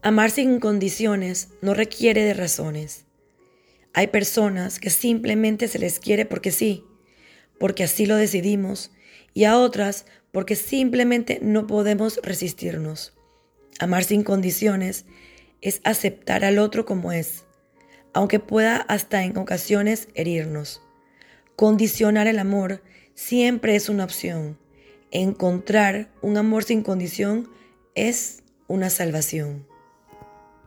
Amar sin condiciones no requiere de razones. Hay personas que simplemente se les quiere porque sí, porque así lo decidimos, y a otras porque simplemente no podemos resistirnos. Amar sin condiciones es aceptar al otro como es, aunque pueda hasta en ocasiones herirnos. Condicionar el amor siempre es una opción. Encontrar un amor sin condición es una salvación.